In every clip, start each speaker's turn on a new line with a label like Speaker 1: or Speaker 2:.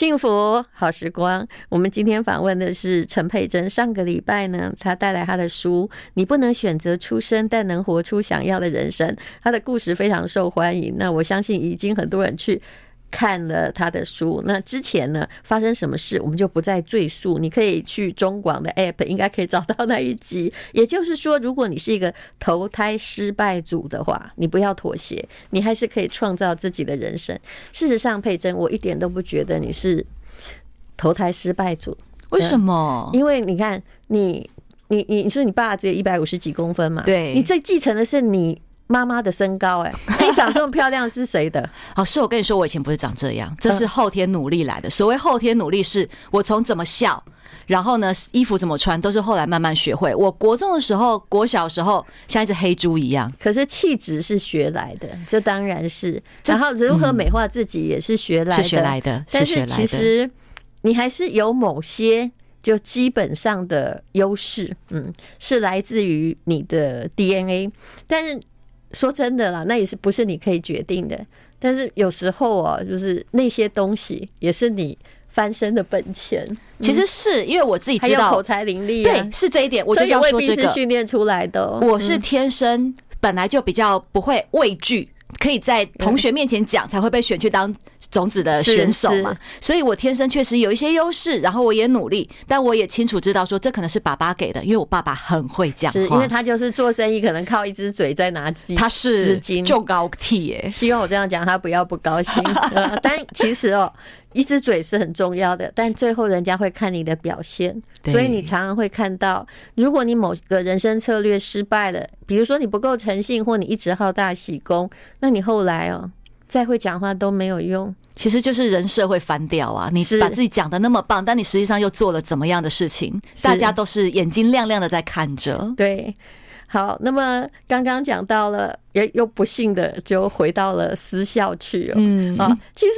Speaker 1: 幸福好时光。我们今天访问的是陈佩珍。上个礼拜呢，她带来她的书《你不能选择出生，但能活出想要的人生》。她的故事非常受欢迎。那我相信已经很多人去。看了他的书，那之前呢，发生什么事，我们就不再赘述。你可以去中广的 App，应该可以找到那一集。也就是说，如果你是一个投胎失败组的话，你不要妥协，你还是可以创造自己的人生。事实上，佩珍，我一点都不觉得你是投胎失败组。
Speaker 2: 为什么？
Speaker 1: 因为你看，你你你，你说你爸只有一百五十几公分嘛？
Speaker 2: 对，
Speaker 1: 你这继承的是你。妈妈的身高，哎，你长这么漂亮是谁的？
Speaker 2: 老师我跟你说，我以前不是长这样，这是后天努力来的。所谓后天努力，是我从怎么笑，然后呢，衣服怎么穿，都是后来慢慢学会。我国中的时候，国小的时候像一只黑猪一样，
Speaker 1: 可是气质是学来的，这当然是。然后如何美化自己也是学来的，
Speaker 2: 是学来的。
Speaker 1: 但是其实你还是有某些就基本上的优势，嗯，是来自于你的 DNA，但是。说真的啦，那也是不是你可以决定的。但是有时候哦，就是那些东西也是你翻身的本钱。
Speaker 2: 其实是因为我自己知道，
Speaker 1: 口才伶俐，
Speaker 2: 对，是这一点。我就要说这个，
Speaker 1: 未必是训练出来的。
Speaker 2: 我是天生本来就比较不会畏惧。可以在同学面前讲，才会被选去当种子的选手嘛？所以我天生确实有一些优势，然后我也努力，但我也清楚知道说，这可能是爸爸给的，因为我爸爸很会讲话，
Speaker 1: 是因为他就是做生意，可能靠一只嘴在拿资，
Speaker 2: 他是就高替耶。
Speaker 1: 希望我这样讲他不要不高兴，但其实哦。一只嘴是很重要的，但最后人家会看你的表现，所以你常常会看到，如果你某个人生策略失败了，比如说你不够诚信，或你一直好大喜功，那你后来哦再会讲话都没有用，
Speaker 2: 其实就是人设会翻掉啊！你把自己讲的那么棒，但你实际上又做了怎么样的事情，大家都是眼睛亮亮的在看着。
Speaker 1: 对，好，那么刚刚讲到了，也又不幸的就回到了私校去了。嗯啊，其实。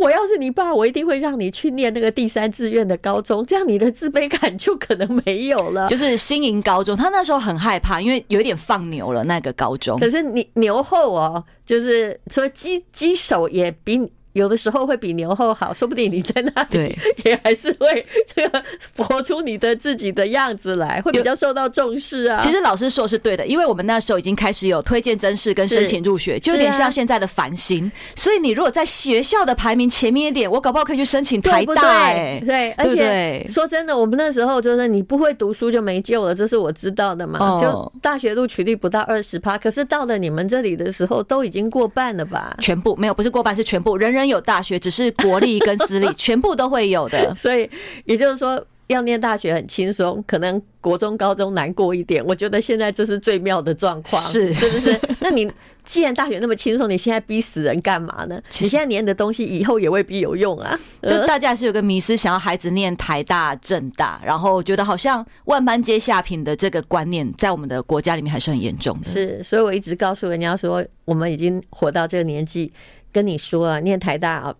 Speaker 1: 我要是你爸，我一定会让你去念那个第三志愿的高中，这样你的自卑感就可能没有了。
Speaker 2: 就是新营高中，他那时候很害怕，因为有一点放牛了那个高中。
Speaker 1: 可是你牛后哦，就是说鸡鸡手也比你。有的时候会比牛后好，说不定你在那里 也还是会这个活出你的自己的样子来，会比较受到重视啊。
Speaker 2: 其实老师说是对的，因为我们那时候已经开始有推荐甄试跟申请入学，就有点像现在的繁星。所以你如果在学校的排名前面一点，我搞不好可以去申请台大。哎，
Speaker 1: 对，而且说真的，我们那时候就是你不会读书就没救了，这是我知道的嘛。就大学录取率不到二十趴，可是到了你们这里的时候，都已经过半了吧？
Speaker 2: 全部没有，不是过半，是全部，人人。有大学，只是国立跟私立 全部都会有的，
Speaker 1: 所以也就是说，要念大学很轻松，可能国中、高中难过一点。我觉得现在这是最妙的状况，
Speaker 2: 是
Speaker 1: 是不是？那你既然大学那么轻松，你现在逼死人干嘛呢？你现在念的东西以后也未必有用啊。
Speaker 2: 就大家是有个迷失，想要孩子念台大、政大，然后觉得好像万般皆下品的这个观念，在我们的国家里面还是很严重的。
Speaker 1: 是，所以我一直告诉人家说，我们已经活到这个年纪。跟你说啊，念台大啊，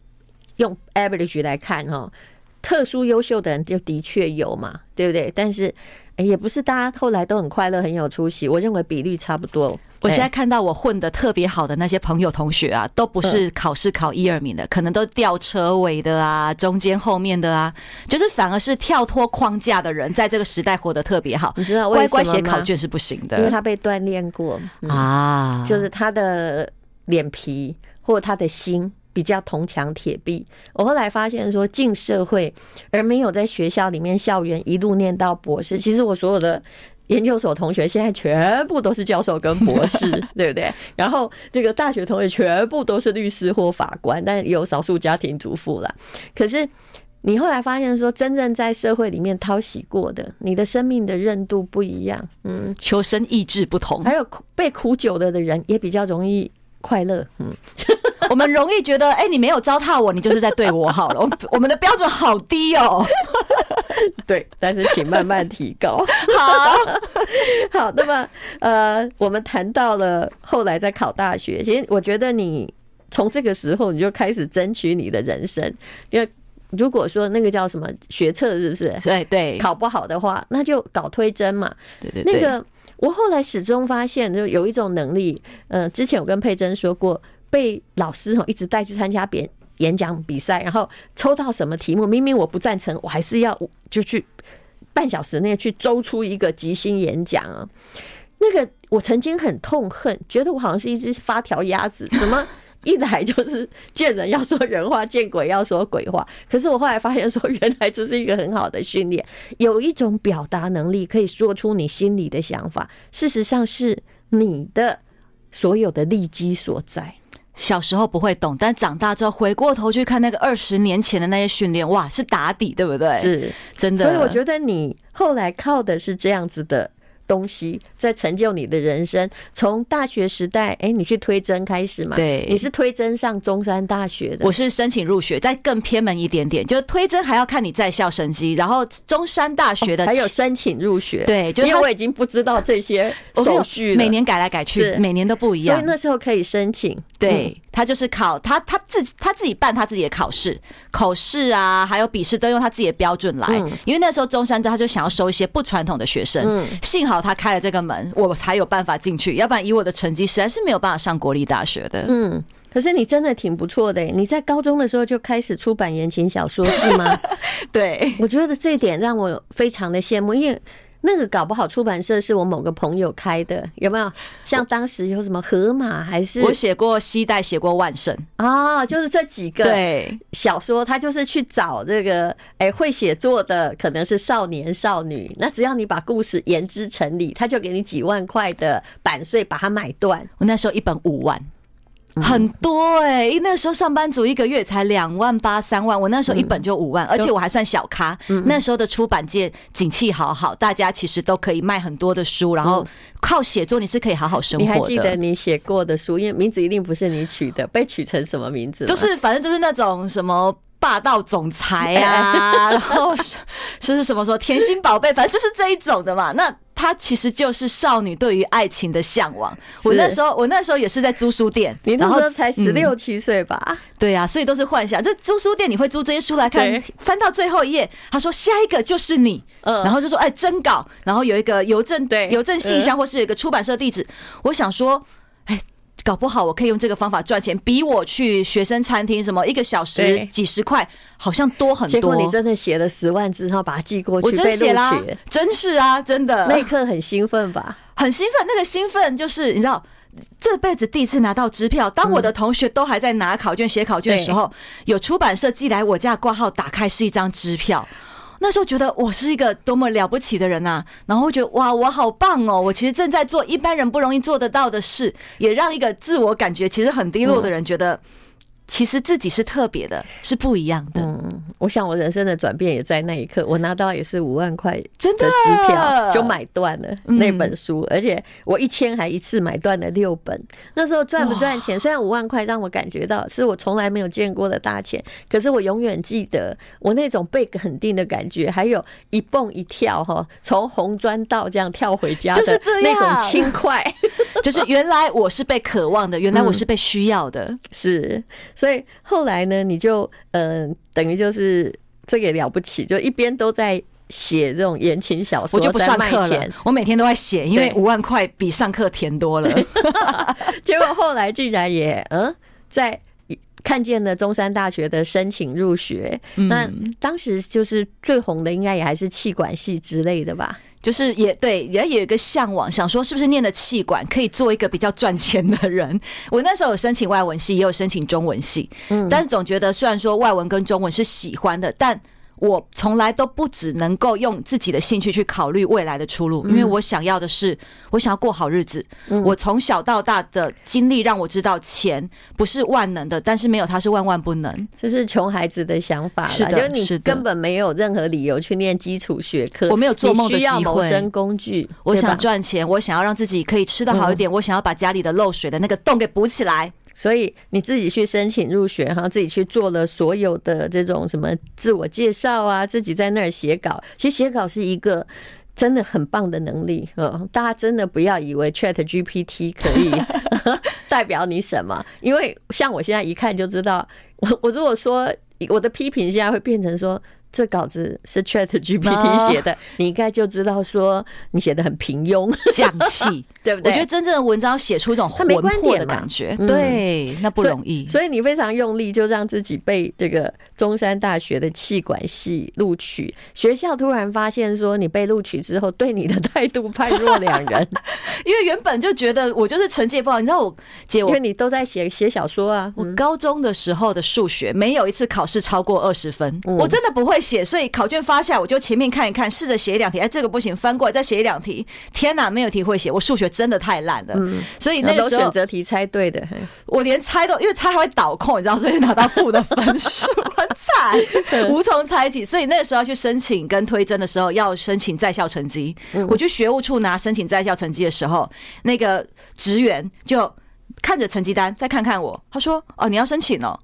Speaker 1: 用 average 来看哈，特殊优秀的人就的确有嘛，对不对？但是也不是大家后来都很快乐、很有出息。我认为比率差不多。
Speaker 2: 我现在看到我混的特别好的那些朋友同学啊，都不是考试考一二名的，可能都吊车尾的啊，中间后面的啊，就是反而是跳脱框架的人，在这个时代活得特别好。
Speaker 1: 你知道？
Speaker 2: 乖乖写考卷是不行的，
Speaker 1: 因为他被锻炼过啊，就是他的脸皮。或他的心比较铜墙铁壁。我后来发现说，进社会而没有在学校里面校园一路念到博士，其实我所有的研究所同学现在全部都是教授跟博士，对不对？然后这个大学同学全部都是律师或法官，但有少数家庭主妇了。可是你后来发现说，真正在社会里面淘洗过的，你的生命的韧度不一样，嗯，
Speaker 2: 求生意志不同，
Speaker 1: 还有被苦久了的人也比较容易。快乐，嗯，
Speaker 2: 我们容易觉得，哎、欸，你没有糟蹋我，你就是在对我好了。我 我们的标准好低哦，
Speaker 1: 对，但是请慢慢提高。好，好，那么呃，我们谈到了后来在考大学，其实我觉得你从这个时候你就开始争取你的人生，因为如果说那个叫什么学测，是不是？
Speaker 2: 对对，
Speaker 1: 考不好的话，那就搞推甄嘛。
Speaker 2: 对对对，
Speaker 1: 那个。我后来始终发现，就有一种能力，呃，之前我跟佩珍说过，被老师一直带去参加演演讲比赛，然后抽到什么题目，明明我不赞成，我还是要就去半小时内去诌出一个即兴演讲啊。那个我曾经很痛恨，觉得我好像是一只发条鸭子，怎么一来就是见人要说人话，见鬼要说鬼话。可是我后来发现说，原来这是一个很好的训练，有一种表达能力，可以说出你心里的想法，事实上是你的所有的利基所在。
Speaker 2: 小时候不会懂，但长大之后回过头去看那个二十年前的那些训练，哇，是打底，对不对？
Speaker 1: 是真的。所以我觉得你后来靠的是这样子的。东西在成就你的人生。从大学时代，哎，你去推甄开始嘛？
Speaker 2: 对，
Speaker 1: 你是推甄上中山大学的。
Speaker 2: 我是申请入学，再更偏门一点点，就是推甄还要看你在校成绩。然后中山大学的、
Speaker 1: 哦、还有申请入学，
Speaker 2: 对，就
Speaker 1: 因为我已经不知道这些手续了，
Speaker 2: 每年改来改去，每年都不一样。
Speaker 1: 所以那时候可以申请。
Speaker 2: 对，他就是考他他自己他自己办他自己的考试，口试啊，还有笔试都用他自己的标准来。因为那时候中山他就想要收一些不传统的学生，幸好。他开了这个门，我才有办法进去，要不然以我的成绩，实在是没有办法上国立大学的。
Speaker 1: 嗯，可是你真的挺不错的，你在高中的时候就开始出版言情小说是吗？
Speaker 2: 对，
Speaker 1: 我觉得这一点让我非常的羡慕，因为。那个搞不好出版社是我某个朋友开的，有没有？像当时有什么河马还是
Speaker 2: 我写过西代，写过万圣
Speaker 1: 啊，就是这几个
Speaker 2: 对
Speaker 1: 小说，他就是去找这个哎会写作的，可能是少年少女。那只要你把故事言之成理，他就给你几万块的版税把它买断。
Speaker 2: 我那时候一本五万。很多哎、欸，因为那时候上班族一个月才两万八三万，我那时候一本就五万，而且我还算小咖。那时候的出版界景气好好，大家其实都可以卖很多的书，然后靠写作你是可以好好生活的。
Speaker 1: 你还记得你写过的书？因为名字一定不是你取的，被取成什么名字？
Speaker 2: 就是反正就是那种什么霸道总裁啊，然后是是什么说甜心宝贝，反正就是这一种的嘛。那。它其实就是少女对于爱情的向往。我那时候，我那时候也是在租书店，
Speaker 1: 你那时候才十六七岁吧？嗯，
Speaker 2: 对啊，所以都是幻想。就租书店你会租这些书来看，翻到最后一页，他说下一个就是你，然后就说哎，征稿，然后有一个邮政对邮政信箱或是有一个出版社地址，我想说，哎。搞不好我可以用这个方法赚钱，比我去学生餐厅什么一个小时几十块，好像多很多。
Speaker 1: 结果你真的写了十万字，然后把它寄过去，
Speaker 2: 我真写啦，真是啊，真的。
Speaker 1: 那一刻很兴奋吧？
Speaker 2: 很兴奋，那个兴奋就是你知道，这辈子第一次拿到支票。当我的同学都还在拿考卷、写考卷的时候，有出版社寄来我家挂号，打开是一张支票。那时候觉得我是一个多么了不起的人呐，然后觉得哇，我好棒哦！我其实正在做一般人不容易做得到的事，也让一个自我感觉其实很低落的人觉得。其实自己是特别的，是不一样的。
Speaker 1: 嗯，我想我人生的转变也在那一刻，我拿到也是五万块真的支票，就买断了那本书，而且我一千还一次买断了六本。那时候赚不赚钱？虽然五万块让我感觉到是我从来没有见过的大钱，可是我永远记得我那种被肯定的感觉，还有一蹦一跳哈，从红砖道这样跳回家，就是这样那种轻快，
Speaker 2: 就是原来我是被渴望的，原来我是被需要的，
Speaker 1: 是。所以后来呢，你就嗯、呃，等于就是这个也了不起，就一边都在写这种言情小说，
Speaker 2: 我就不上课了，我每天都在写，因为五万块比上课甜多了。
Speaker 1: 结果后来竟然也嗯，在看见了中山大学的申请入学，那当时就是最红的，应该也还是气管系之类的吧。
Speaker 2: 就是也对，也有一个向往，想说是不是念的气管可以做一个比较赚钱的人。我那时候有申请外文系，也有申请中文系，嗯，但是总觉得虽然说外文跟中文是喜欢的，但。我从来都不只能够用自己的兴趣去考虑未来的出路，因为我想要的是，我想要过好日子。我从小到大的经历让我知道，钱不是万能的，但是没有它是万万不能。
Speaker 1: 这是穷孩子的想法，是的，就是你根本没有任何理由去念基础学科。
Speaker 2: 我没有做梦的机会。需要
Speaker 1: 谋生工具，
Speaker 2: 我想赚钱，我想要让自己可以吃得好一点，我想要把家里的漏水的那个洞给补起来。
Speaker 1: 所以你自己去申请入学，然后自己去做了所有的这种什么自我介绍啊，自己在那儿写稿。其实写稿是一个真的很棒的能力，嗯，大家真的不要以为 Chat GPT 可以 代表你什么，因为像我现在一看就知道，我我如果说我的批评现在会变成说。这稿子是 Chat GPT 写的，你应该就知道说你写的很平庸、
Speaker 2: 讲气，对不对？我觉得真正的文章写出一种浑厚的感觉，对，那不容易。
Speaker 1: 所以你非常用力，就让自己被这个中山大学的气管系录取。学校突然发现说你被录取之后，对你的态度判若两人，
Speaker 2: 因为原本就觉得我就是成绩不好。你知道我姐，我
Speaker 1: 因为你都在写写小说啊。
Speaker 2: 我高中的时候的数学没有一次考试超过二十分，我真的不会。写，所以考卷发下来，我就前面看一看，试着写一两题。哎，这个不行，翻过来再写一两题。天哪，没有题会写，我数学真的太烂了。嗯，所以那个时候
Speaker 1: 选择题猜对的，
Speaker 2: 我连猜都因为猜还会倒空，你知道，所以拿到负的分数，我惨，无从猜起。所以那个时候去申请跟推甄的时候，要申请在校成绩。我去学务处拿申请在校成绩的时候，那个职员就看着成绩单，再看看我，他说：“哦，你要申请哦。”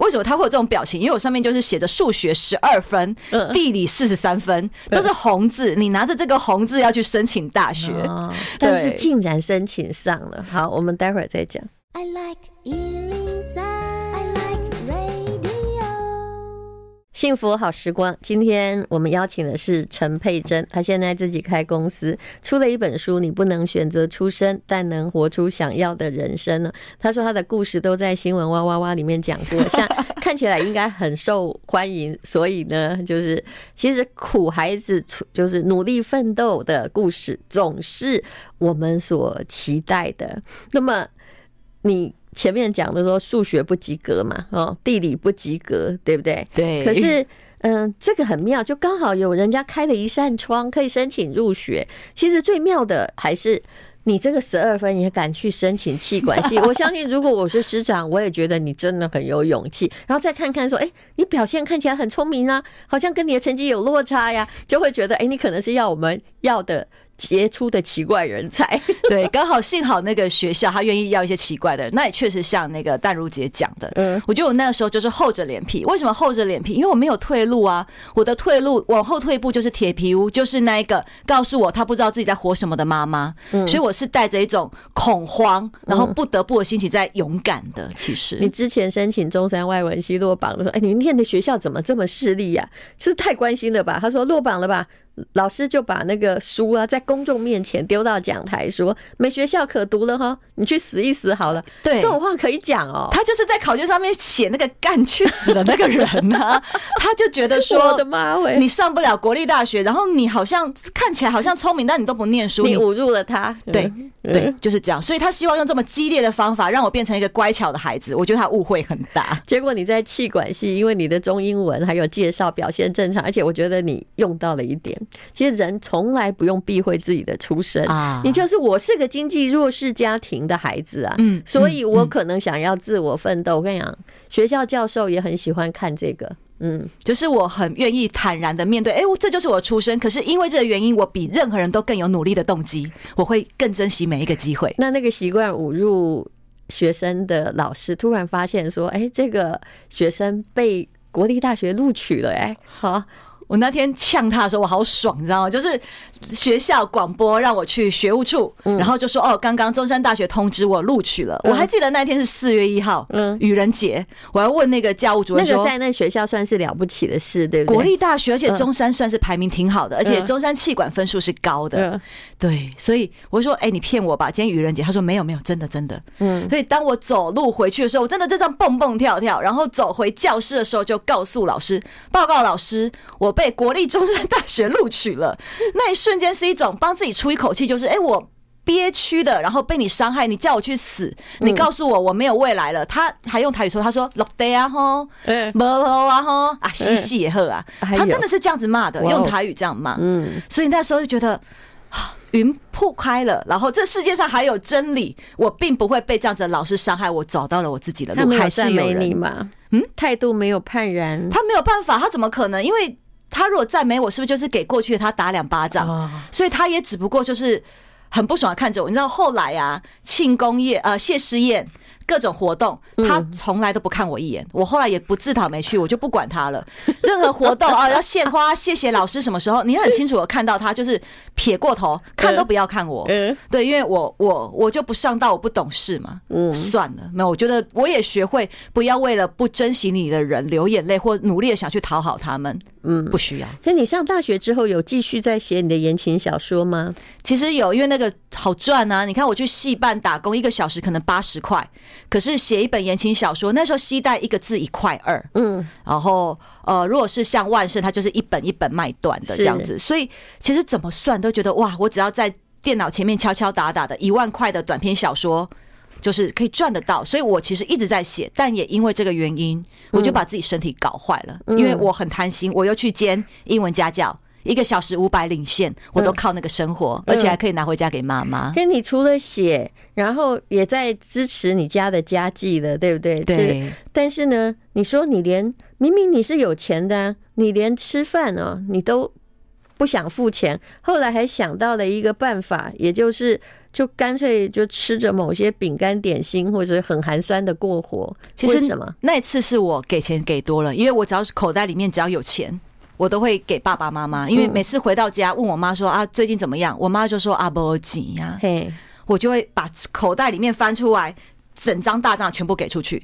Speaker 2: 为什么他会有这种表情？因为我上面就是写着数学十二分，地理四十三分，都是红字。你拿着这个红字要去申请大学，
Speaker 1: 但是竟然申请上了。好，我们待会儿再讲。I like 幸福好时光，今天我们邀请的是陈佩珍，她现在自己开公司，出了一本书。你不能选择出身，但能活出想要的人生呢？她说她的故事都在新闻哇哇哇里面讲过，像 看起来应该很受欢迎。所以呢，就是其实苦孩子就是努力奋斗的故事，总是我们所期待的。那么你。前面讲的说数学不及格嘛，哦，地理不及格，对不对？
Speaker 2: 对。
Speaker 1: 可是，嗯，这个很妙，就刚好有人家开了一扇窗，可以申请入学。其实最妙的还是你这个十二分也敢去申请气管系。我相信，如果我是师长，我也觉得你真的很有勇气。然后再看看说，哎，你表现看起来很聪明啊，好像跟你的成绩有落差呀，就会觉得，哎，你可能是要我们要的。杰出的奇怪人才，
Speaker 2: 对，刚好幸好那个学校他愿意要一些奇怪的人，那也确实像那个淡如姐讲的，嗯，我觉得我那个时候就是厚着脸皮。为什么厚着脸皮？因为我没有退路啊，我的退路往后退一步就是铁皮屋，就是那一个告诉我他不知道自己在活什么的妈妈，嗯，所以我是带着一种恐慌，然后不得不的心情在勇敢的。其实
Speaker 1: 你之前申请中山外文系落榜的时候，哎，你们念的学校怎么这么势利呀？是太关心了吧？他说落榜了吧？老师就把那个书啊，在公众面前丢到讲台，说没学校可读了哈，你去死一死好了。对，这种话可以讲哦。
Speaker 2: 他就是在考卷上面写那个干去死的那个人啊，他就觉得说，
Speaker 1: 我的妈喂，
Speaker 2: 你上不了国立大学，然后你好像看起来好像聪明，但你都不念书，
Speaker 1: 你侮辱了他。
Speaker 2: 对对，就是这样。所以他希望用这么激烈的方法让我变成一个乖巧的孩子。我觉得他误会很大。
Speaker 1: 结果你在气管系，因为你的中英文还有介绍表现正常，而且我觉得你用到了一点。其实人从来不用避讳自己的出身啊，你就是我是个经济弱势家庭的孩子啊，嗯，所以我可能想要自我奋斗。我跟你讲，学校教授也很喜欢看这个，嗯，
Speaker 2: 就是我很愿意坦然的面对，哎，这就是我出身。可是因为这个原因，我比任何人都更有努力的动机，我会更珍惜每一个机会。
Speaker 1: 那那个习惯侮辱学生的老师，突然发现说，哎，这个学生被国立大学录取了，哎，好。
Speaker 2: 我那天呛他的时候，我好爽，你知道吗？就是学校广播让我去学务处，然后就说哦，刚刚中山大学通知我录取了。我还记得那天是四月一号，嗯，愚人节。我要问那个教务主任说，
Speaker 1: 那个在那学校算是了不起的事，对不对？
Speaker 2: 国立大学，而且中山算是排名挺好的，而且中山气管分数是高的，对。所以我说，哎，你骗我吧，今天愚人节。他说没有没有，真的真的。嗯。所以当我走路回去的时候，我真的就这样蹦蹦跳跳，然后走回教室的时候，就告诉老师，报告老师，我。被国立中山大学录取了，那一瞬间是一种帮自己出一口气，就是哎，我憋屈的，然后被你伤害，你叫我去死，你告诉我我没有未来了。他还用台语说，他说落地啊吼，无好啊吼啊，嘻嘻也喝啊，他真的是这样子骂的，用台语这样骂。嗯，所以那时候就觉得云破开了，然后这世界上还有真理，我并不会被这样子的老师伤害，我找到了我自己的路，还是有人
Speaker 1: 吗？嗯，态度没有判然，
Speaker 2: 他没有办法，他怎么可能？因为。他如果赞美我，是不是就是给过去的他打两巴掌？所以他也只不过就是很不爽的看着我。你知道后来啊，庆功宴呃谢师宴各种活动，他从来都不看我一眼。我后来也不自讨没趣，我就不管他了。任何活动啊，要献花、谢谢老师，什么时候你很清楚的看到他，就是撇过头，看都不要看我。对，因为我我我就不上道，我不懂事嘛。嗯，算了，没有，我觉得我也学会不要为了不珍惜你的人流眼泪，或努力的想去讨好他们。嗯，不需要。
Speaker 1: 那你上大学之后有继续在写你的言情小说吗？
Speaker 2: 其实有，因为那个好赚啊。你看我去戏办打工，一个小时可能八十块，可是写一本言情小说，那时候西代一个字一块二，嗯，然后呃，如果是像万圣，它就是一本一本卖断的这样子，所以其实怎么算都觉得哇，我只要在电脑前面敲敲打打的一万块的短篇小说。就是可以赚得到，所以我其实一直在写，但也因为这个原因，我就把自己身体搞坏了。因为我很贪心，我又去兼英文家教，一个小时五百领现，我都靠那个生活，而且还可以拿回家给妈妈。
Speaker 1: 跟你除了写，然后也在支持你家的家计了，对不对？
Speaker 2: 对。
Speaker 1: 但是呢，你说你连明明你是有钱的，你连吃饭哦，你都不想付钱，后来还想到了一个办法，也就是。就干脆就吃着某些饼干点心，或者很寒酸的过活。其实什么？
Speaker 2: 那一次是我给钱给多了，因为我只要是口袋里面只要有钱，我都会给爸爸妈妈。因为每次回到家问我妈说啊，最近怎么样，我妈就说啊，不急呀。嘿，我就会把口袋里面翻出来，整张大账全部给出去。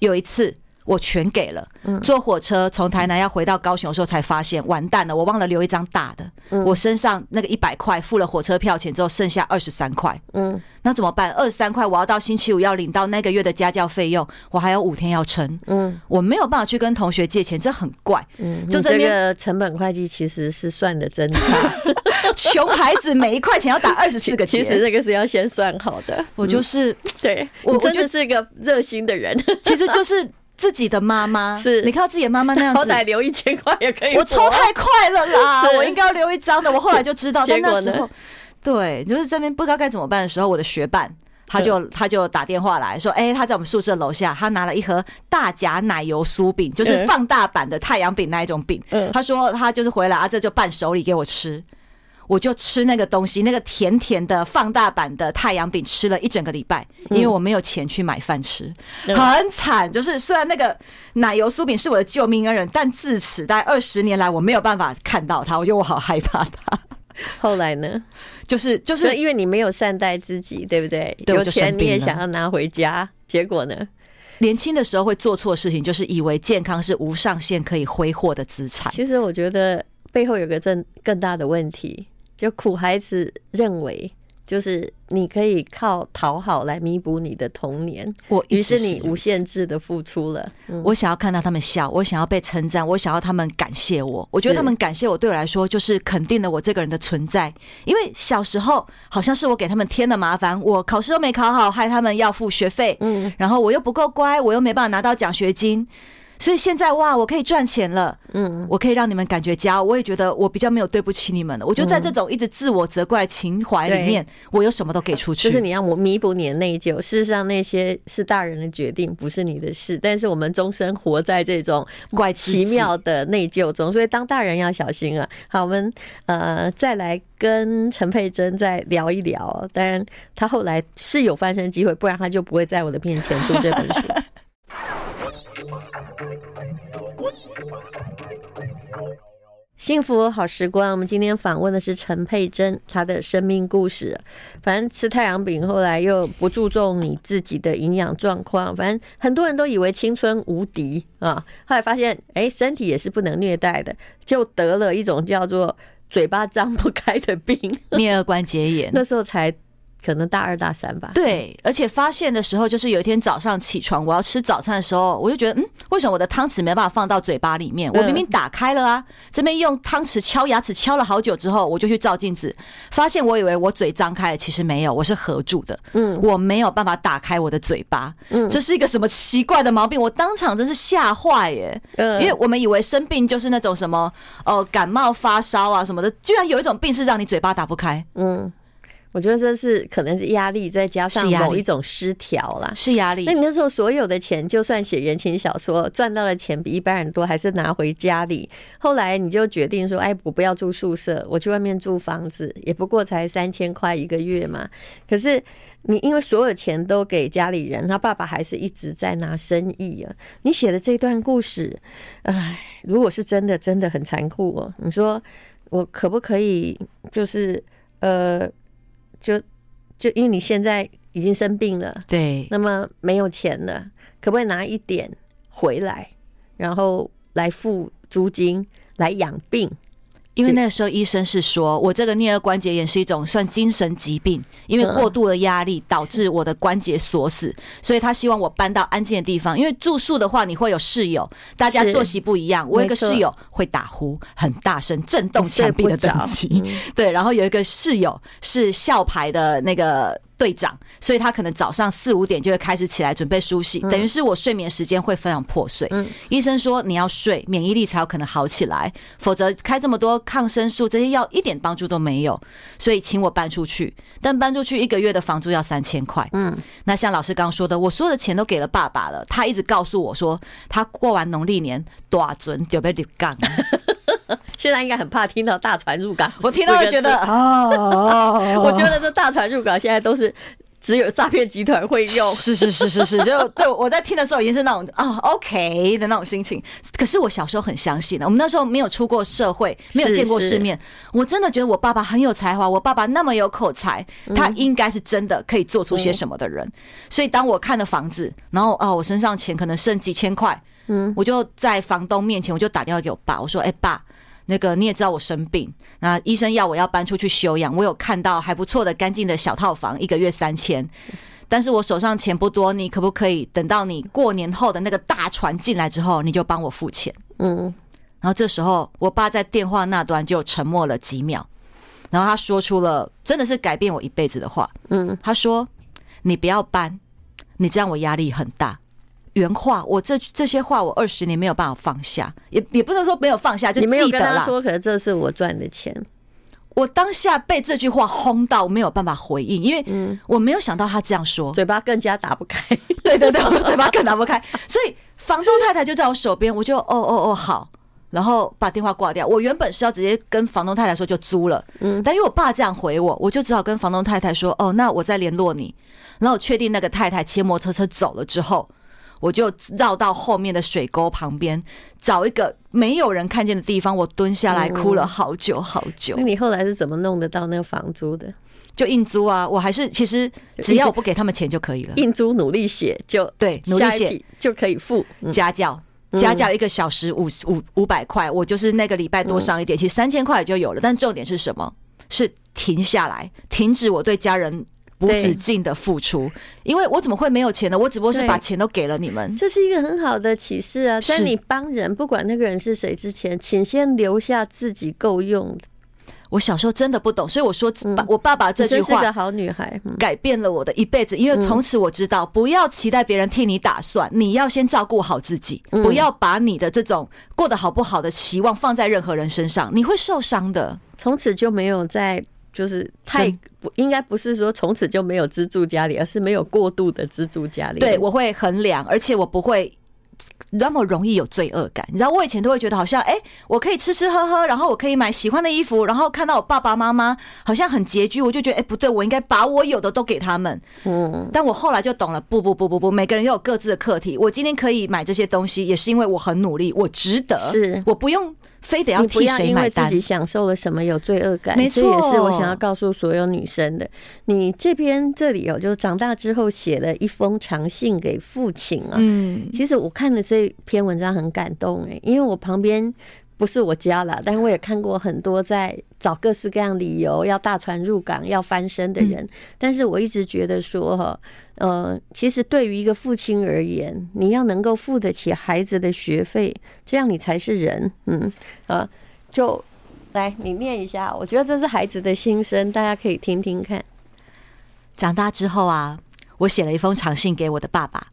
Speaker 2: 有一次。我全给了。坐火车从台南要回到高雄的时候，才发现完蛋了，我忘了留一张大的。我身上那个一百块付了火车票钱之后，剩下二十三块。嗯，那怎么办？二十三块，我要到星期五要领到那个月的家教费用，我还有五天要撑。嗯，我没有办法去跟同学借钱，这很怪。嗯，
Speaker 1: 就这个成本会计其实是算的真差。
Speaker 2: 穷孩子每一块钱要打 二十四个钱，
Speaker 1: 其实这个是要先算好的。
Speaker 2: 我就是
Speaker 1: 对我真的是一个热心的人，
Speaker 2: 其实就是。自己的妈妈是你看到自己的妈妈那样子，
Speaker 1: 好歹留一千块也可以。
Speaker 2: 我抽太快了啦，我应该要留一张的。我后来就知道，但那时候，对，就是这边不知道该怎么办的时候，我的学伴他就他就打电话来说，哎，他在我们宿舍楼下，他拿了一盒大夹奶油酥饼，就是放大版的太阳饼那一种饼。他说他就是回来啊，这就伴手礼给我吃。我就吃那个东西，那个甜甜的放大版的太阳饼，吃了一整个礼拜，因为我没有钱去买饭吃，很惨。就是虽然那个奶油酥饼是我的救命恩人，但自此大概二十年来，我没有办法看到它，我觉得我好害怕它。
Speaker 1: 后来呢，
Speaker 2: 就是就是
Speaker 1: 因为你没有善待自己，对不对？有钱你也想要拿回家，结果呢？
Speaker 2: 年轻的时候会做错事情，就是以为健康是无上限可以挥霍的资产。
Speaker 1: 其实我觉得背后有个更更大的问题。就苦孩子认为，就是你可以靠讨好来弥补你的童年，我于是你无限制的付出了。
Speaker 2: 我想要看到他们笑，我想要被称赞，我想要他们感谢我。我觉得他们感谢我，对我来说就是肯定了我这个人的存在。因为小时候好像是我给他们添了麻烦，我考试都没考好，害他们要付学费。嗯，然后我又不够乖，我又没办法拿到奖学金。所以现在哇，我可以赚钱了，嗯，我可以让你们感觉骄傲，我也觉得我比较没有对不起你们了。我就在这种一直自我责怪情怀里面，我有什么都给出去。
Speaker 1: 就是你要我弥补你的内疚。事实上，那些是大人的决定，不是你的事。但是我们终生活在这种怪奇妙的内疚中，所以当大人要小心啊。好，我们呃再来跟陈佩珍再聊一聊。当然，他后来是有翻身机会，不然他就不会在我的面前出这本书。幸福好时光，我们今天访问的是陈佩珍，她的生命故事。反正吃太阳饼，后来又不注重你自己的营养状况。反正很多人都以为青春无敌啊，后来发现，哎、欸，身体也是不能虐待的，就得了一种叫做嘴巴张不开的病——
Speaker 2: 颞颌关节炎。
Speaker 1: 那时候才。可能大二大三吧。
Speaker 2: 对，而且发现的时候，就是有一天早上起床，我要吃早餐的时候，我就觉得，嗯，为什么我的汤匙没办法放到嘴巴里面？我明明打开了啊！这边用汤匙敲牙齿敲了好久之后，我就去照镜子，发现我以为我嘴张开了，其实没有，我是合住的。嗯，我没有办法打开我的嘴巴。嗯，这是一个什么奇怪的毛病？我当场真是吓坏耶！嗯，因为我们以为生病就是那种什么哦，感冒发烧啊什么的，居然有一种病是让你嘴巴打不开。嗯。
Speaker 1: 我觉得这是可能是压力，再加上某一种失调啦，
Speaker 2: 是压力。
Speaker 1: 那你那时候所有的钱，就算写言情小说赚到的钱比一般人多，还是拿回家里。后来你就决定说：“哎，我不要住宿舍，我去外面租房子，也不过才三千块一个月嘛。”可是你因为所有钱都给家里人，他爸爸还是一直在拿生意啊。你写的这段故事，哎，如果是真的，真的很残酷哦。你说我可不可以，就是呃？就就因为你现在已经生病了，
Speaker 2: 对，
Speaker 1: 那么没有钱了，可不可以拿一点回来，然后来付租金来养病？
Speaker 2: 因为那个时候医生是说，我这个颞颌关节炎是一种算精神疾病，因为过度的压力导致我的关节锁死，所以他希望我搬到安静的地方。因为住宿的话，你会有室友，大家作息不一样。我有一个室友会打呼，很大声，震动墙壁的等级。对，然后有一个室友是校牌的那个。队长，所以他可能早上四五点就会开始起来准备梳洗，等于是我睡眠时间会非常破碎。医生说你要睡，免疫力才有可能好起来，否则开这么多抗生素这些药一点帮助都没有。所以请我搬出去，但搬出去一个月的房租要三千块。嗯，那像老师刚刚说的，我所有的钱都给了爸爸了，他一直告诉我说，他过完农历年大准就被立杠。
Speaker 1: 现在应该很怕听到大船入港，
Speaker 2: 我听到就觉得哦，
Speaker 1: 我觉得这大船入港现在都是只有诈骗集团会用，
Speaker 2: 是是是是是，就对我在听的时候已经是那种啊 OK 的那种心情。可是我小时候很相信的，我们那时候没有出过社会，没有见过世面，我真的觉得我爸爸很有才华，我爸爸那么有口才，他应该是真的可以做出些什么的人。所以当我看了房子，然后啊，我身上钱可能剩几千块，嗯，我就在房东面前，我就打电话给我爸，我说：“哎，爸。”那个你也知道我生病，那医生要我要搬出去休养。我有看到还不错的干净的小套房，一个月三千，但是我手上钱不多，你可不可以等到你过年后的那个大船进来之后，你就帮我付钱？嗯，然后这时候我爸在电话那端就沉默了几秒，然后他说出了真的是改变我一辈子的话。嗯，他说：“你不要搬，你这样我压力很大。”原话，我这这些话我二十年没有办法放下，也也不能说没有放下，就记得
Speaker 1: 说，可是这是我赚的钱。
Speaker 2: 我当下被这句话轰到没有办法回应，因为我没有想到他这样说，
Speaker 1: 嘴巴更加打不开。
Speaker 2: 对对对，我嘴巴更打不开。所以房东太太就在我手边，我就哦哦哦好，然后把电话挂掉。我原本是要直接跟房东太太说就租了，嗯，但因为我爸这样回我，我就只好跟房东太太说哦，那我再联络你。然后我确定那个太太骑摩托车走了之后。我就绕到后面的水沟旁边，找一个没有人看见的地方，我蹲下来哭了好久好久。
Speaker 1: 那你后来是怎么弄得到那个房租的？
Speaker 2: 就硬租啊！我还是其实只要我不给他们钱就可以了。
Speaker 1: 硬租努力写就
Speaker 2: 对，努力写
Speaker 1: 就可以付
Speaker 2: 家教，家教一个小时五五五百块，我就是那个礼拜多上一点，其实三千块就有了。但重点是什么？是停下来，停止我对家人。无止境的付出，因为我怎么会没有钱呢？我只不过是把钱都给了你们。
Speaker 1: 这是一个很好的启示啊！在你帮人，不管那个人是谁之前，请先留下自己够用的。
Speaker 2: 我小时候真的不懂，所以我说，我爸爸这句话
Speaker 1: 是个好女孩，
Speaker 2: 改变了我的一辈子。因为从此我知道，不要期待别人替你打算，你要先照顾好自己，不要把你的这种过得好不好的期望放在任何人身上，你会受伤的。
Speaker 1: 从此就没有再。就是太不应该不是说从此就没有资助家里，而是没有过度的资助家里。
Speaker 2: 对，我会衡量，而且我不会那么容易有罪恶感。你知道，我以前都会觉得好像，哎，我可以吃吃喝喝，然后我可以买喜欢的衣服，然后看到我爸爸妈妈好像很拮据，我就觉得，哎，不对，我应该把我有的都给他们。嗯，但我后来就懂了，不不不不不，每个人都有各自的课题。我今天可以买这些东西，也是因为我很努力，我值得，是我不用。非得要替谁买单？不要因为
Speaker 1: 自己享受了什么有罪恶感。没错，这也是我想要告诉所有女生的。你这边这里哦，就长大之后写了一封长信给父亲啊。嗯，其实我看了这篇文章很感动哎，因为我旁边。不是我家啦，但是我也看过很多在找各式各样理由要大船入港、要翻身的人。但是我一直觉得说哈，呃，其实对于一个父亲而言，你要能够付得起孩子的学费，这样你才是人。嗯啊，就来你念一下，我觉得这是孩子的心声，大家可以听听看。
Speaker 2: 长大之后啊，我写了一封长信给我的爸爸，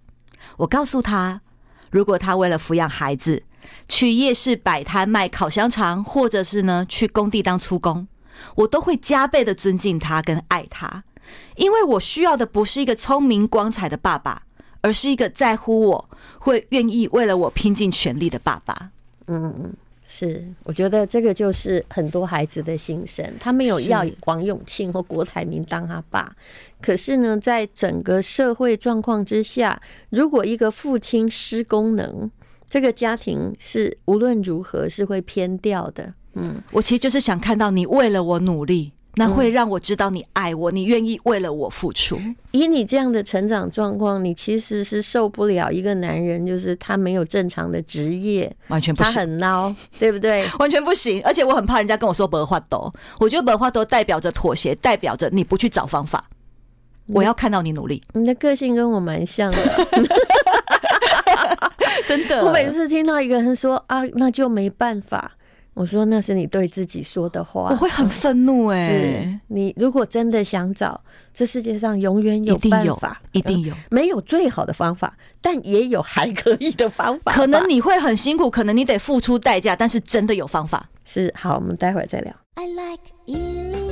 Speaker 2: 我告诉他，如果他为了抚养孩子，去夜市摆摊卖烤香肠，或者是呢去工地当粗工，我都会加倍的尊敬他跟爱他，因为我需要的不是一个聪明光彩的爸爸，而是一个在乎我、会愿意为了我拼尽全力的爸爸。
Speaker 1: 嗯。是，我觉得这个就是很多孩子的心声。他没有要王永庆或郭台铭当他爸，可是呢，在整个社会状况之下，如果一个父亲失功能，这个家庭是无论如何是会偏掉的。嗯，
Speaker 2: 我其实就是想看到你为了我努力。那会让我知道你爱我，你愿意为了我付出。
Speaker 1: 以你这样的成长状况，你其实是受不了一个男人，就是他没有正常的职业，
Speaker 2: 完全不行，
Speaker 1: 他很孬，对不对？
Speaker 2: 完全不行。而且我很怕人家跟我说“没法度”，我觉得“没法度”代表着妥协，代表着你不去找方法。我要看到你努力。
Speaker 1: 你的个性跟我蛮像的，
Speaker 2: 真的。
Speaker 1: 我每次听到一个人说啊，那就没办法。我说那是你对自己说的话，
Speaker 2: 我会很愤怒哎、欸。
Speaker 1: 是你如果真的想找，这世界上永远有办法，
Speaker 2: 一定有，
Speaker 1: 没有最好的方法，但也有还可以的方法。
Speaker 2: 可能你会很辛苦，可能你得付出代价，但是真的有方法。
Speaker 1: 是好，我们待会儿再聊。I like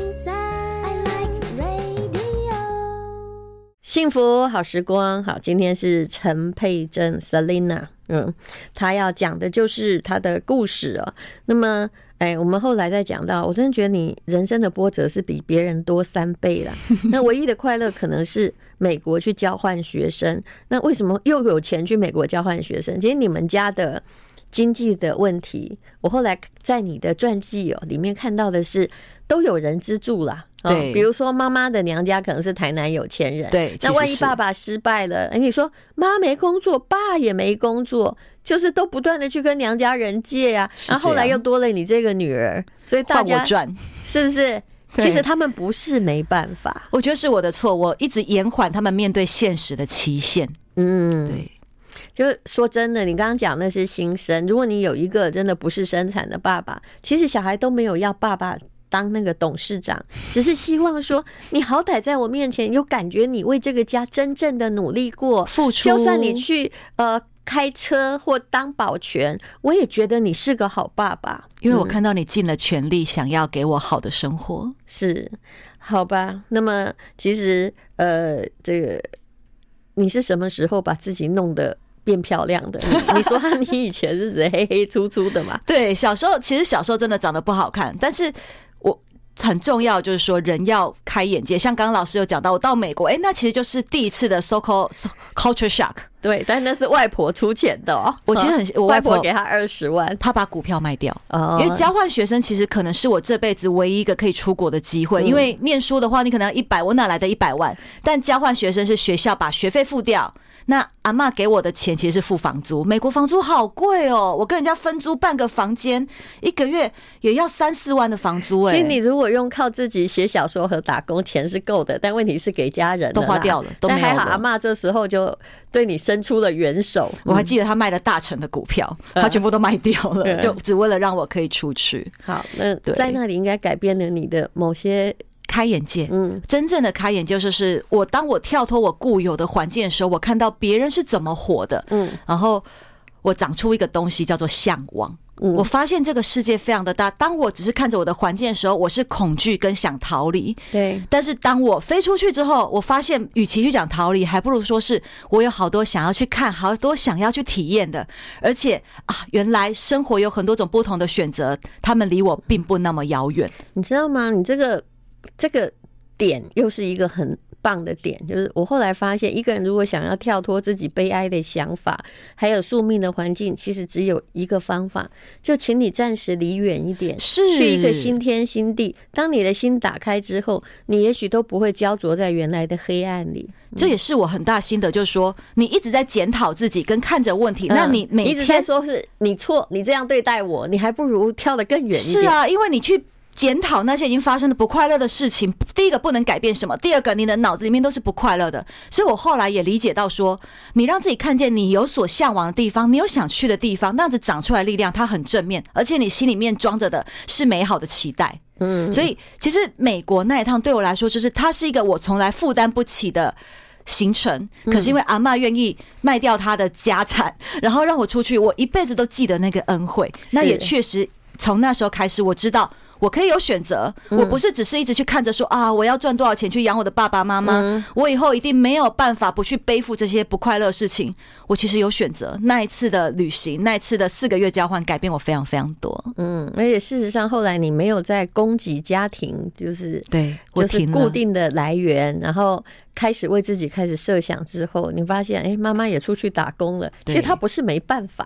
Speaker 1: 幸福好时光，好，今天是陈佩珍 Selina，嗯，她要讲的就是她的故事哦。那么，哎，我们后来再讲到，我真的觉得你人生的波折是比别人多三倍了。那唯一的快乐可能是美国去交换学生。那为什么又有钱去美国交换学生？其实你们家的经济的问题，我后来在你的传记哦里面看到的是都有人资助啦。对、哦，比如说妈妈的娘家可能是台南有钱人，
Speaker 2: 对，
Speaker 1: 那万一爸爸失败了，哎，你说妈没工作，爸也没工作，就是都不断的去跟娘家人借呀、啊，然后后来又多了你这个女儿，所以大家赚，是不是？其实他们不是没办法，
Speaker 2: 我觉得是我的错，我一直延缓他们面对现实的期限。
Speaker 1: 嗯，对，就是说真的，你刚刚讲那是新生，如果你有一个真的不是生产的爸爸，其实小孩都没有要爸爸。当那个董事长，只是希望说，你好歹在我面前有感觉，你为这个家真正的努力过，
Speaker 2: 付出。
Speaker 1: 就算你去呃开车或当保全，我也觉得你是个好爸爸，
Speaker 2: 因为我看到你尽了全力，想要给我好的生活。
Speaker 1: 嗯、是，好吧？那么其实呃，这个你是什么时候把自己弄得变漂亮的？你，你说你以前是谁？黑黑粗粗的嘛？
Speaker 2: 对，小时候其实小时候真的长得不好看，但是。很重要，就是说人要开眼界。像刚刚老师有讲到，我到美国，哎，那其实就是第一次的 so-called culture shock。
Speaker 1: 对，但那是外婆出钱的哦。
Speaker 2: 我其实很，我外婆
Speaker 1: 给他二十万，
Speaker 2: 他把股票卖掉。哦因为交换学生其实可能是我这辈子唯一一个可以出国的机会。因为念书的话，你可能要一百，我哪来的一百万？但交换学生是学校把学费付掉。那阿妈给我的钱其实是付房租，美国房租好贵哦，我跟人家分租半个房间，一个月也要三四万的房租哎。
Speaker 1: 其实你如果用靠自己写小说和打工，钱是够的，但问题是给家人
Speaker 2: 都花掉了，都
Speaker 1: 还好阿妈这时候就对你伸出了援手。
Speaker 2: 我还记得他卖了大成的股票，他全部都卖掉了，就只为了让我可以出去。
Speaker 1: 好，那在那里应该改变了你的某些。
Speaker 2: 开眼界，嗯，真正的开眼界就是，是我当我跳脱我固有的环境的时候，我看到别人是怎么活的，嗯，然后我长出一个东西叫做向往。嗯，我发现这个世界非常的大，当我只是看着我的环境的时候，我是恐惧跟想逃离，
Speaker 1: 对。
Speaker 2: 但是当我飞出去之后，我发现与其去讲逃离，还不如说是我有好多想要去看，好多想要去体验的，而且啊，原来生活有很多种不同的选择，他们离我并不那么遥远，
Speaker 1: 你知道吗？你这个。这个点又是一个很棒的点，就是我后来发现，一个人如果想要跳脱自己悲哀的想法，还有宿命的环境，其实只有一个方法，就请你暂时离远一点，
Speaker 2: 是
Speaker 1: 去一个新天新地。当你的心打开之后，你也许都不会焦灼在原来的黑暗里。
Speaker 2: 这也是我很大心得，就是说，你一直在检讨自己跟看着问题，那你每天
Speaker 1: 一直在说是你错，你这样对待我，你还不如跳得更远一点。
Speaker 2: 是啊，因为你去。检讨那些已经发生的不快乐的事情，第一个不能改变什么，第二个你的脑子里面都是不快乐的。所以我后来也理解到说，你让自己看见你有所向往的地方，你有想去的地方，那样子长出来力量，它很正面，而且你心里面装着的是美好的期待。嗯，所以其实美国那一趟对我来说，就是它是一个我从来负担不起的行程。可是因为阿嬷愿意卖掉她的家产，然后让我出去，我一辈子都记得那个恩惠。那也确实从那时候开始，我知道。我可以有选择，我不是只是一直去看着说啊，我要赚多少钱去养我的爸爸妈妈，我以后一定没有办法不去背负这些不快乐的事情。我其实有选择。那一次的旅行，那一次的四个月交换，改变我非常非常多。
Speaker 1: 嗯，而且事实上，后来你没有在供给家庭，就是
Speaker 2: 对，
Speaker 1: 就是固定的来源，然后开始为自己开始设想之后，你发现，哎，妈妈也出去打工了。其实他不是没办法。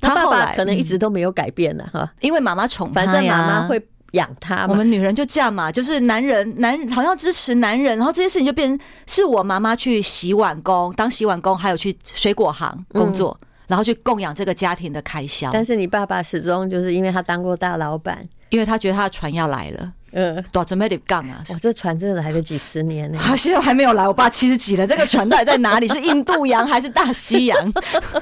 Speaker 1: 他爸爸可能一直都没有改变的哈，
Speaker 2: 因为妈妈宠
Speaker 1: 反正妈妈会养他。
Speaker 2: 我们女人就这样嘛，就是男人，男人好像支持男人，然后这件事情就变成是我妈妈去洗碗工，当洗碗工，还有去水果行工作，然后去供养这个家庭的开销。
Speaker 1: 但是你爸爸始终就是因为他当过大老板，
Speaker 2: 因为他觉得他的船要来了。呃，多准备点杠啊！
Speaker 1: 哇，这船真的来了几十年呢，
Speaker 2: 他现在还没有来。我爸七十几了，这个船到底在哪里？是印度洋还是大西洋？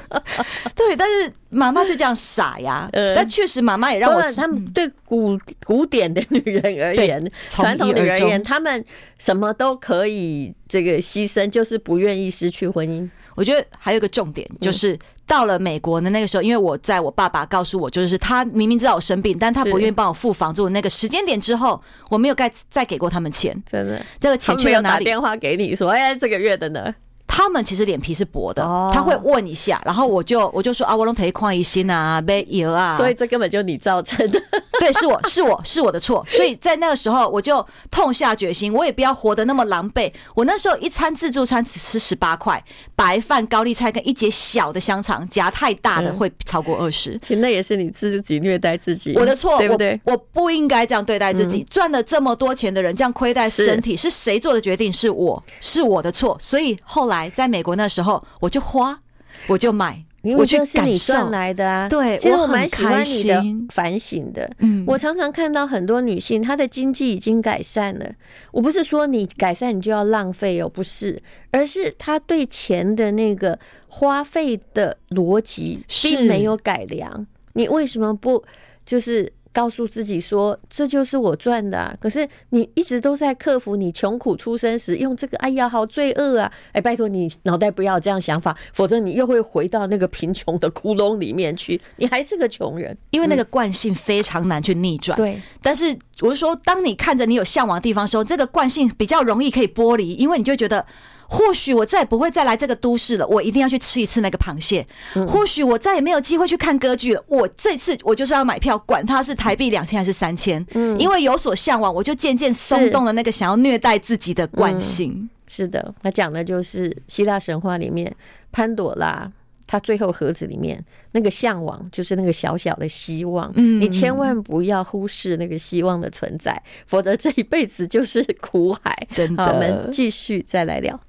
Speaker 2: 对，但是妈妈就这样傻呀。呃但确实，妈妈也让我，
Speaker 1: 他们对古古典的女人而言，传统的女人而言，他们什么都可以这个牺牲，就是不愿意失去婚姻。
Speaker 2: 我觉得还有一个重点就是。到了美国的那个时候，因为我在我爸爸告诉我，就是他明明知道我生病，但他不愿意帮我付房租。那个时间点之后，我没有再再给过他们钱。
Speaker 1: 真的，
Speaker 2: 这个钱去了哪里？
Speaker 1: 打电话给你说，哎，这个月的呢？
Speaker 2: 他们其实脸皮是薄的，他会问一下，然后我就我就说啊，我拢提宽一心啊，没有啊，
Speaker 1: 所以这根本就你造成的，
Speaker 2: 对，是我是我是我的错，所以在那个时候我就痛下决心，我也不要活得那么狼狈。我那时候一餐自助餐只吃十八块，白饭、高丽菜跟一节小的香肠，夹太大的会超过二十。
Speaker 1: 其实那也是你自己虐待自己，
Speaker 2: 我的错，
Speaker 1: 对不对？
Speaker 2: 我我不应该这样对待自己，赚了这么多钱的人这样亏待身体，是谁做的决定？是我是我的错，所以后来。在美国那时候，我就花，我就买，我去感受
Speaker 1: 赚来的啊。
Speaker 2: 对，
Speaker 1: 其实我蛮喜欢你的反省的。嗯，我常常看到很多女性，她的经济已经改善了。我不是说你改善你就要浪费哦，不是，而是她对钱的那个花费的逻辑并没有改良。你为什么不就是？告诉自己说，这就是我赚的啊，可是你一直都在克服你穷苦出身时用这个，哎呀，好罪恶啊！哎，拜托你脑袋不要这样想法，否则你又会回到那个贫穷的窟窿里面去，你还是个穷人。
Speaker 2: 因为那个惯性非常难去逆转。对，但是我是说，当你看着你有向往的地方的时候，这个惯性比较容易可以剥离，因为你就觉得。或许我再也不会再来这个都市了，我一定要去吃一次那个螃蟹。或许我再也没有机会去看歌剧了，我这次我就是要买票，管它是台币两千还是三千。嗯，因为有所向往，我就渐渐松动了那个想要虐待自己的惯性。
Speaker 1: 是的，他讲的就是希腊神话里面潘朵拉，他最后盒子里面那个向往，就是那个小小的希望。嗯，你千万不要忽视那个希望的存在，否则这一辈子就是苦海。
Speaker 2: 真的，
Speaker 1: 我们继续再来聊。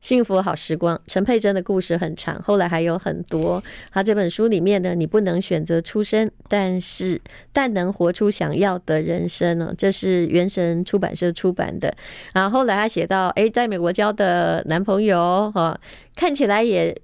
Speaker 1: 幸福好时光，陈佩珍的故事很长，后来还有很多。他这本书里面呢，你不能选择出生，但是但能活出想要的人生呢。这是原神出版社出版的。然后后来他写到，哎，在美国交的男朋友哈，看起来也，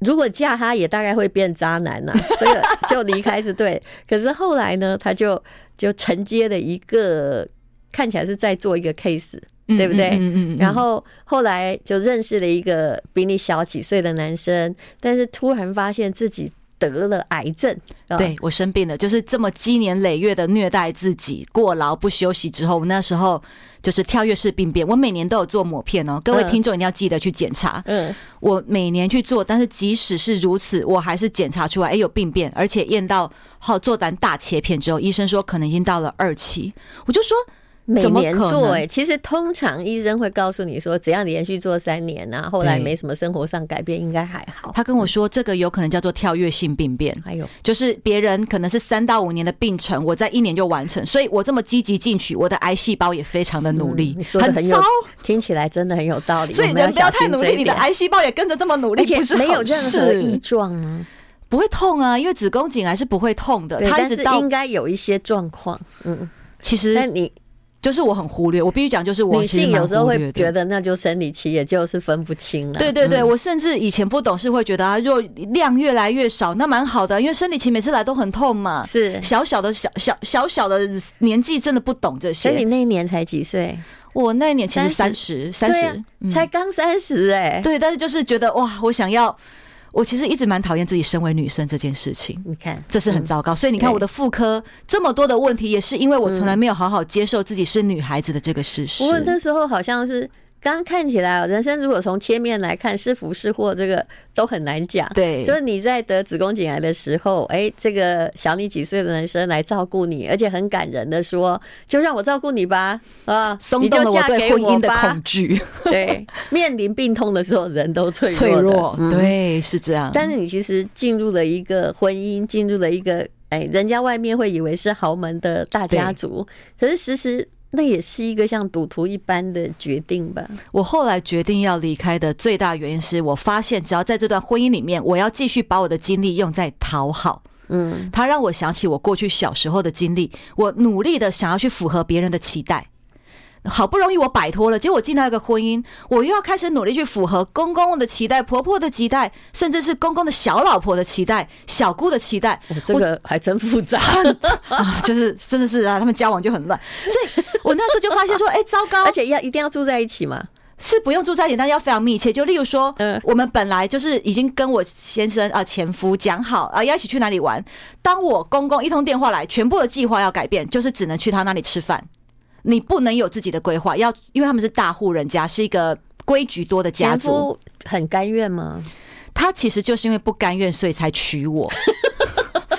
Speaker 1: 如果嫁他也大概会变渣男呐，这个就离开是对。可是后来呢，他就。就承接了一个看起来是在做一个 case，对不对？嗯嗯嗯。然后后来就认识了一个比你小几岁的男生，但是突然发现自己得了癌症。
Speaker 2: 对，我生病了，就是这么积年累月的虐待自己、过劳不休息之后，我那时候。就是跳跃式病变，我每年都有做抹片哦，各位听众一定要记得去检查。嗯，我每年去做，但是即使是如此，我还是检查出来，哎，有病变，而且验到后做完大切片之后，医生说可能已经到了二期，我就说。
Speaker 1: 每年做哎，其实通常医生会告诉你说，只要你连续做三年呐，后来没什么生活上改变，应该还好。
Speaker 2: 他跟我说，这个有可能叫做跳跃性病变，还有就是别人可能是三到五年的病程，我在一年就完成，所以我这么积极进取，我的癌细胞也非常的努力。
Speaker 1: 你说的很有，听起来真的很有道理。
Speaker 2: 所以人不要太努力，你的癌细胞也跟着这么努力，
Speaker 1: 不是没有任何异状啊，
Speaker 2: 不会痛啊，因为子宫颈癌是不会痛的，它一直到
Speaker 1: 应该有一些状况。嗯，
Speaker 2: 其实那你。就是我很忽略，我必须讲，就是我
Speaker 1: 女性有时候会觉得那就生理期，也就是分不清了。
Speaker 2: 对对对，我甚至以前不懂事，会觉得啊，若量越来越少，那蛮好的，因为生理期每次来都很痛嘛。是小小的小小小小的年纪，真的不懂这些。
Speaker 1: 所以你那一年才几岁？
Speaker 2: 我那一年其实三十，三十，
Speaker 1: 才刚三十哎。
Speaker 2: 对，但是就是觉得哇，我想要。我其实一直蛮讨厌自己身为女生这件事情。
Speaker 1: 你看，
Speaker 2: 这是很糟糕。所以你看我的妇科这么多的问题，也是因为我从来没有好好接受自己是女孩子的这个事实。
Speaker 1: 我那时候好像是。刚刚看起来，人生如果从切面来看，是福是祸，这个都很难讲。
Speaker 2: 对，
Speaker 1: 就是你在得子宫颈癌的时候，哎，这个小你几岁的男生来照顾你，而且很感人的说，就让我照顾你吧，啊，
Speaker 2: 松动了我对婚姻的恐惧。
Speaker 1: 对，面临病痛的时候，人都脆弱，
Speaker 2: 脆弱，对，是这样。
Speaker 1: 但是你其实进入了一个婚姻，进入了一个，哎，人家外面会以为是豪门的大家族，可是实实。那也是一个像赌徒一般的决定吧。
Speaker 2: 我后来决定要离开的最大原因是我发现，只要在这段婚姻里面，我要继续把我的精力用在讨好。嗯，他让我想起我过去小时候的经历，我努力的想要去符合别人的期待。好不容易我摆脱了，结果我进到一个婚姻，我又要开始努力去符合公公的期待、婆婆的期待，甚至是公公的小老婆的期待、小姑的期待。
Speaker 1: 哦、这个还真复杂
Speaker 2: 啊！就是真的是啊，他们交往就很乱，所以我那时候就发现说，哎、欸，糟糕！
Speaker 1: 而且要一定要住在一起嘛？
Speaker 2: 是不用住在一起，但是要非常密切。就例如说，嗯，我们本来就是已经跟我先生啊前夫讲好啊，要一起去哪里玩。当我公公一通电话来，全部的计划要改变，就是只能去他那里吃饭。你不能有自己的规划，要因为他们是大户人家，是一个规矩多的家族，
Speaker 1: 很甘愿吗？
Speaker 2: 他其实就是因为不甘愿，所以才娶我。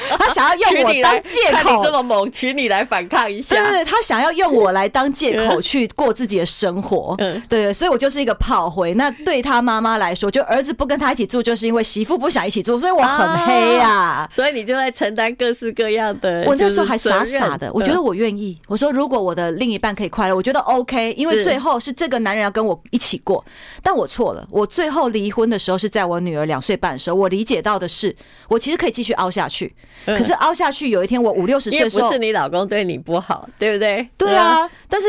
Speaker 2: 他想要用我当借口，
Speaker 1: 这么猛，娶你来反抗一下。
Speaker 2: 对对对，他想要用我来当借口去过自己的生活。嗯，对，所以我就是一个炮灰。那对他妈妈来说，就儿子不跟他一起住，就是因为媳妇不想一起住，所以我很黑啊。
Speaker 1: 所以你就在承担各式各样的。
Speaker 2: 我那时候还傻傻的，我觉得我愿意。我说如果我的另一半可以快乐，我觉得 OK，因为最后是这个男人要跟我一起过。但我错了，我最后离婚的时候是在我女儿两岁半的时候。我理解到的是，我其实可以继续熬下去。可是凹下去，有一天我五六十岁的时候，
Speaker 1: 不是你老公对你不好，对不对？
Speaker 2: 对啊。但是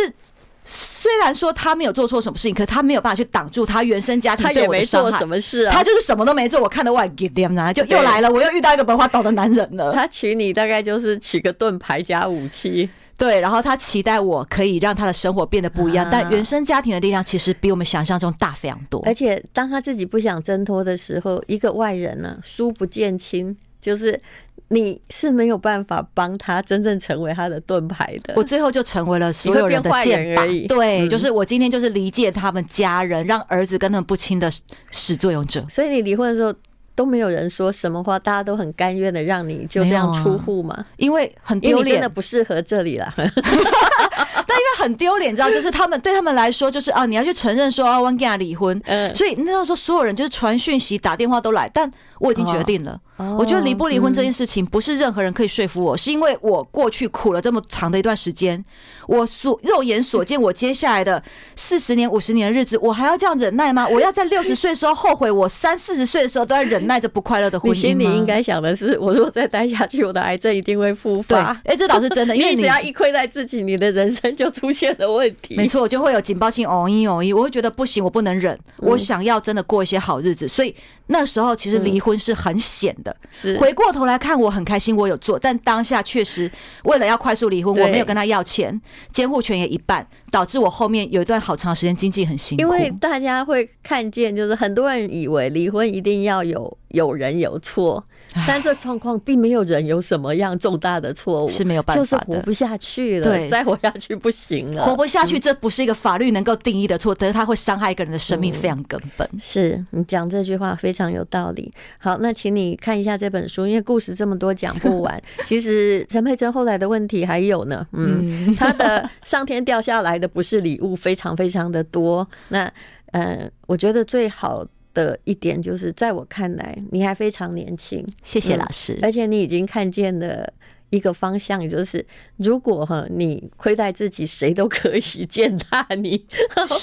Speaker 2: 虽然说他没有做错什么事情，可是他没有办法去挡住他原生家庭对我的伤害。他也没做什么事啊，他就是什么都没做。我看到外 get them 啊，就又来了，我又遇到一个文化岛的男人了。
Speaker 1: 他娶你大概就是娶个盾牌加武器，
Speaker 2: 对。然后他期待我可以让他的生活变得不一样，但原生家庭的力量其实比我们想象中大非常多。
Speaker 1: 而且当他自己不想挣脱的时候，一个外人呢，疏不见亲，就是。你是没有办法帮他真正成为他的盾牌的，
Speaker 2: 我最后就成为了所有人的箭靶。对，就是我今天就是离间他们家人，让儿子跟他们不亲的始作俑者。
Speaker 1: 所以你离婚的时候都没有人说什么话，大家都很甘愿的让你就这样出户嘛？
Speaker 2: 因为很丢脸，
Speaker 1: 真的不适合这里了。
Speaker 2: 但因为很丢脸，你知道，就是他们对他们来说，就是啊，你要去承认说啊，我跟他离婚。嗯，所以那时候所有人就是传讯息、打电话都来，但我已经决定了。我觉得离不离婚这件事情不是任何人可以说服我，是因为我过去苦了这么长的一段时间，我所肉眼所见，我接下来的四十年、五十年的日子，我还要这样忍耐吗？我要在六十岁的时候后悔，我三四十岁的时候都在忍耐着不快乐的婚姻
Speaker 1: 心里应该想的是，我如果再待下去，我的癌症一定会复发。
Speaker 2: 哎，这倒是真的，因为你
Speaker 1: 只要一亏待自己，你的人生就出现了问题。
Speaker 2: 没错，就会有警报性，哦一哦一，我会觉得不行，我不能忍，我想要真的过一些好日子，所以那时候其实离婚是很险的。是回过。过头来看，我很开心，我有做，但当下确实为了要快速离婚，我没有跟他要钱，监护权也一半，导致我后面有一段好长时间经济很辛苦。
Speaker 1: 因为大家会看见，就是很多人以为离婚一定要有有人有错。但这状况并没有人有什么样重大的错误，
Speaker 2: 是没有办法的，
Speaker 1: 就是活不下去了，对，再活下去不行了，
Speaker 2: 活不下去，这不是一个法律能够定义的错，但是它会伤害一个人的生命，非常根本。
Speaker 1: 嗯、是你讲这句话非常有道理。好，那请你看一下这本书，因为故事这么多讲不完。其实陈佩珍后来的问题还有呢，嗯，他的上天掉下来的不是礼物，非常非常的多。那呃，我觉得最好。的一点就是，在我看来，你还非常年轻。
Speaker 2: 谢谢老师，嗯，
Speaker 1: 而且你已经看见了一个方向，就是如果哈你亏待自己，谁都可以践踏你，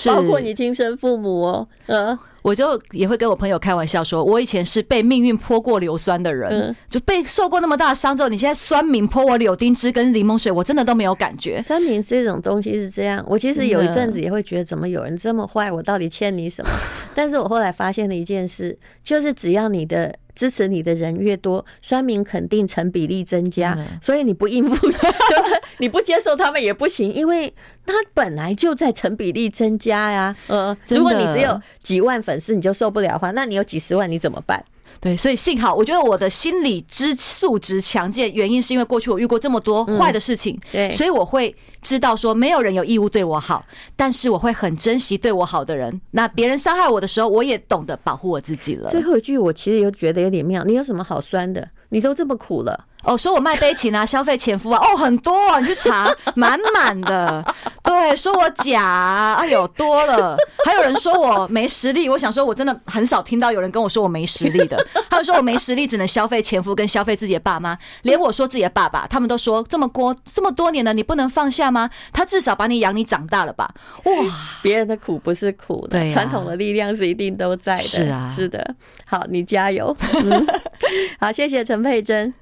Speaker 1: 包括你亲生父母哦，嗯。
Speaker 2: 我就也会跟我朋友开玩笑说，我以前是被命运泼过硫酸的人，就被受过那么大的伤之后，你现在酸民泼我柳丁汁跟柠檬水，我真的都没有感觉。
Speaker 1: 酸民这种东西是这样，我其实有一阵子也会觉得，怎么有人这么坏？我到底欠你什么？但是我后来发现了一件事，就是只要你的。支持你的人越多，酸民肯定成比例增加，所以你不应付，就是你不接受他们也不行，因为他本来就在成比例增加呀。呃，如果你只有几万粉丝你就受不了的话，那你有几十万你怎么办？
Speaker 2: 对，所以幸好，我觉得我的心理之素质强健，原因是因为过去我遇过这么多坏的事情，
Speaker 1: 对，
Speaker 2: 所以我会知道说，没有人有义务对我好，但是我会很珍惜对我好的人。那别人伤害我的时候，我也懂得保护我自己了。
Speaker 1: 最后一句，我其实又觉得有点妙，你有什么好酸的？你都这么苦了。
Speaker 2: 哦，说我卖悲情啊，消费前夫啊，哦，很多啊，你去查，满满的。对，说我假啊，哎呦，多了。还有人说我没实力，我想说，我真的很少听到有人跟我说我没实力的。他们说我没实力，只能消费前夫跟消费自己的爸妈，连我说自己的爸爸，他们都说这么过这么多年了，你不能放下吗？他至少把你养你长大了吧？哇，
Speaker 1: 别人的苦不是苦的，对、啊，传统的力量是一定都在的。
Speaker 2: 是啊，
Speaker 1: 是的。好，你加油。嗯，好，谢谢陈佩甄。